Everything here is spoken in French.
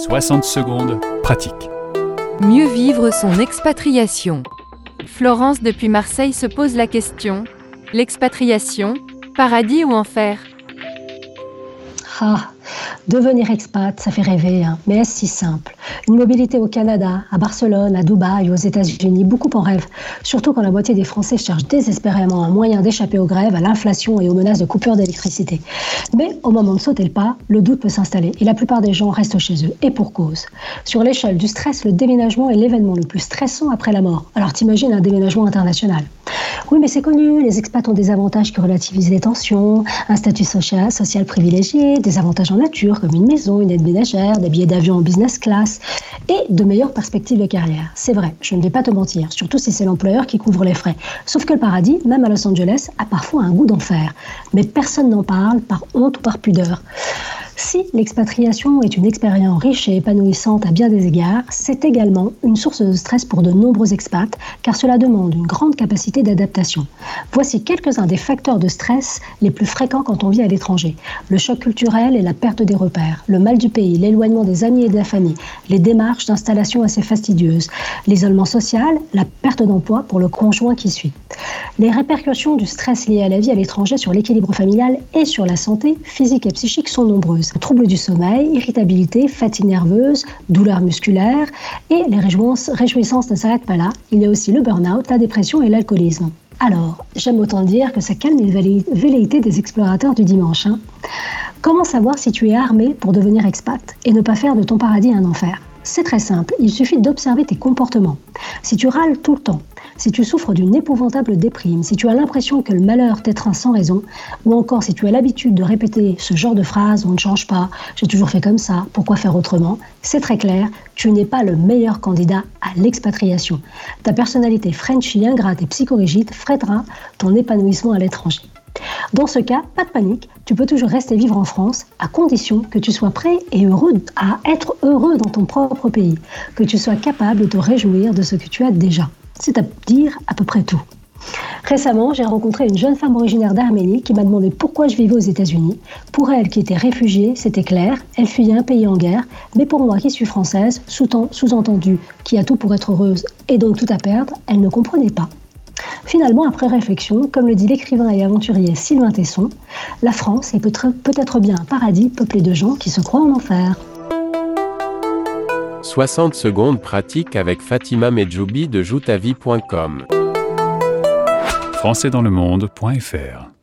60 secondes, pratique. Mieux vivre son expatriation. Florence depuis Marseille se pose la question. L'expatriation, paradis ou enfer? Ah, devenir expat, ça fait rêver, hein. mais est-ce si simple? Une mobilité au Canada, à Barcelone, à Dubaï, aux États-Unis, beaucoup en rêvent. Surtout quand la moitié des Français cherchent désespérément un moyen d'échapper aux grèves, à l'inflation et aux menaces de coupure d'électricité. Mais au moment de sauter le pas, le doute peut s'installer et la plupart des gens restent chez eux, et pour cause. Sur l'échelle du stress, le déménagement est l'événement le plus stressant après la mort. Alors t'imagines un déménagement international oui, mais c'est connu, les expats ont des avantages qui relativisent les tensions, un statut social, social privilégié, des avantages en nature comme une maison, une aide ménagère, des billets d'avion en business class et de meilleures perspectives de carrière. C'est vrai, je ne vais pas te mentir, surtout si c'est l'employeur qui couvre les frais. Sauf que le paradis, même à Los Angeles, a parfois un goût d'enfer. Mais personne n'en parle par honte ou par pudeur. Si l'expatriation est une expérience riche et épanouissante à bien des égards, c'est également une source de stress pour de nombreux expats, car cela demande une grande capacité d'adaptation. Voici quelques-uns des facteurs de stress les plus fréquents quand on vit à l'étranger. Le choc culturel et la perte des repères, le mal du pays, l'éloignement des amis et de la famille, les démarches d'installation assez fastidieuses, l'isolement social, la perte d'emploi pour le conjoint qui suit. Les répercussions du stress lié à la vie à l'étranger sur l'équilibre familial et sur la santé physique et psychique sont nombreuses troubles du sommeil, irritabilité, fatigue nerveuse, douleurs musculaires et les réjouissances ne s'arrêtent pas là. Il y a aussi le burn-out, la dépression et l'alcoolisme. Alors, j'aime autant dire que ça calme les velléités des explorateurs du dimanche. Hein. Comment savoir si tu es armé pour devenir expat et ne pas faire de ton paradis un enfer? C'est très simple, il suffit d'observer tes comportements. Si tu râles tout le temps, si tu souffres d'une épouvantable déprime, si tu as l'impression que le malheur t'étreint sans raison, ou encore si tu as l'habitude de répéter ce genre de phrase on ne change pas, j'ai toujours fait comme ça, pourquoi faire autrement? C'est très clair, tu n'es pas le meilleur candidat à l'expatriation. Ta personnalité Frenchy, ingrate et psychorigide freinera ton épanouissement à l'étranger. Dans ce cas, pas de panique, tu peux toujours rester vivre en France à condition que tu sois prêt et heureux à être heureux dans ton propre pays, que tu sois capable de te réjouir de ce que tu as déjà. C'est à dire à peu près tout. Récemment, j'ai rencontré une jeune femme originaire d'Arménie qui m'a demandé pourquoi je vivais aux États-Unis. Pour elle, qui était réfugiée, c'était clair, elle fuyait un pays en guerre, mais pour moi, qui suis française, sous-entendu, qui a tout pour être heureuse et donc tout à perdre, elle ne comprenait pas. Finalement, après réflexion, comme le dit l'écrivain et aventurier Sylvain Tesson, la France est peut-être bien un paradis peuplé de gens qui se croient en enfer. 60 secondes pratique avec Fatima Medjoubi de joutavie.com. françaisdanslemonde.fr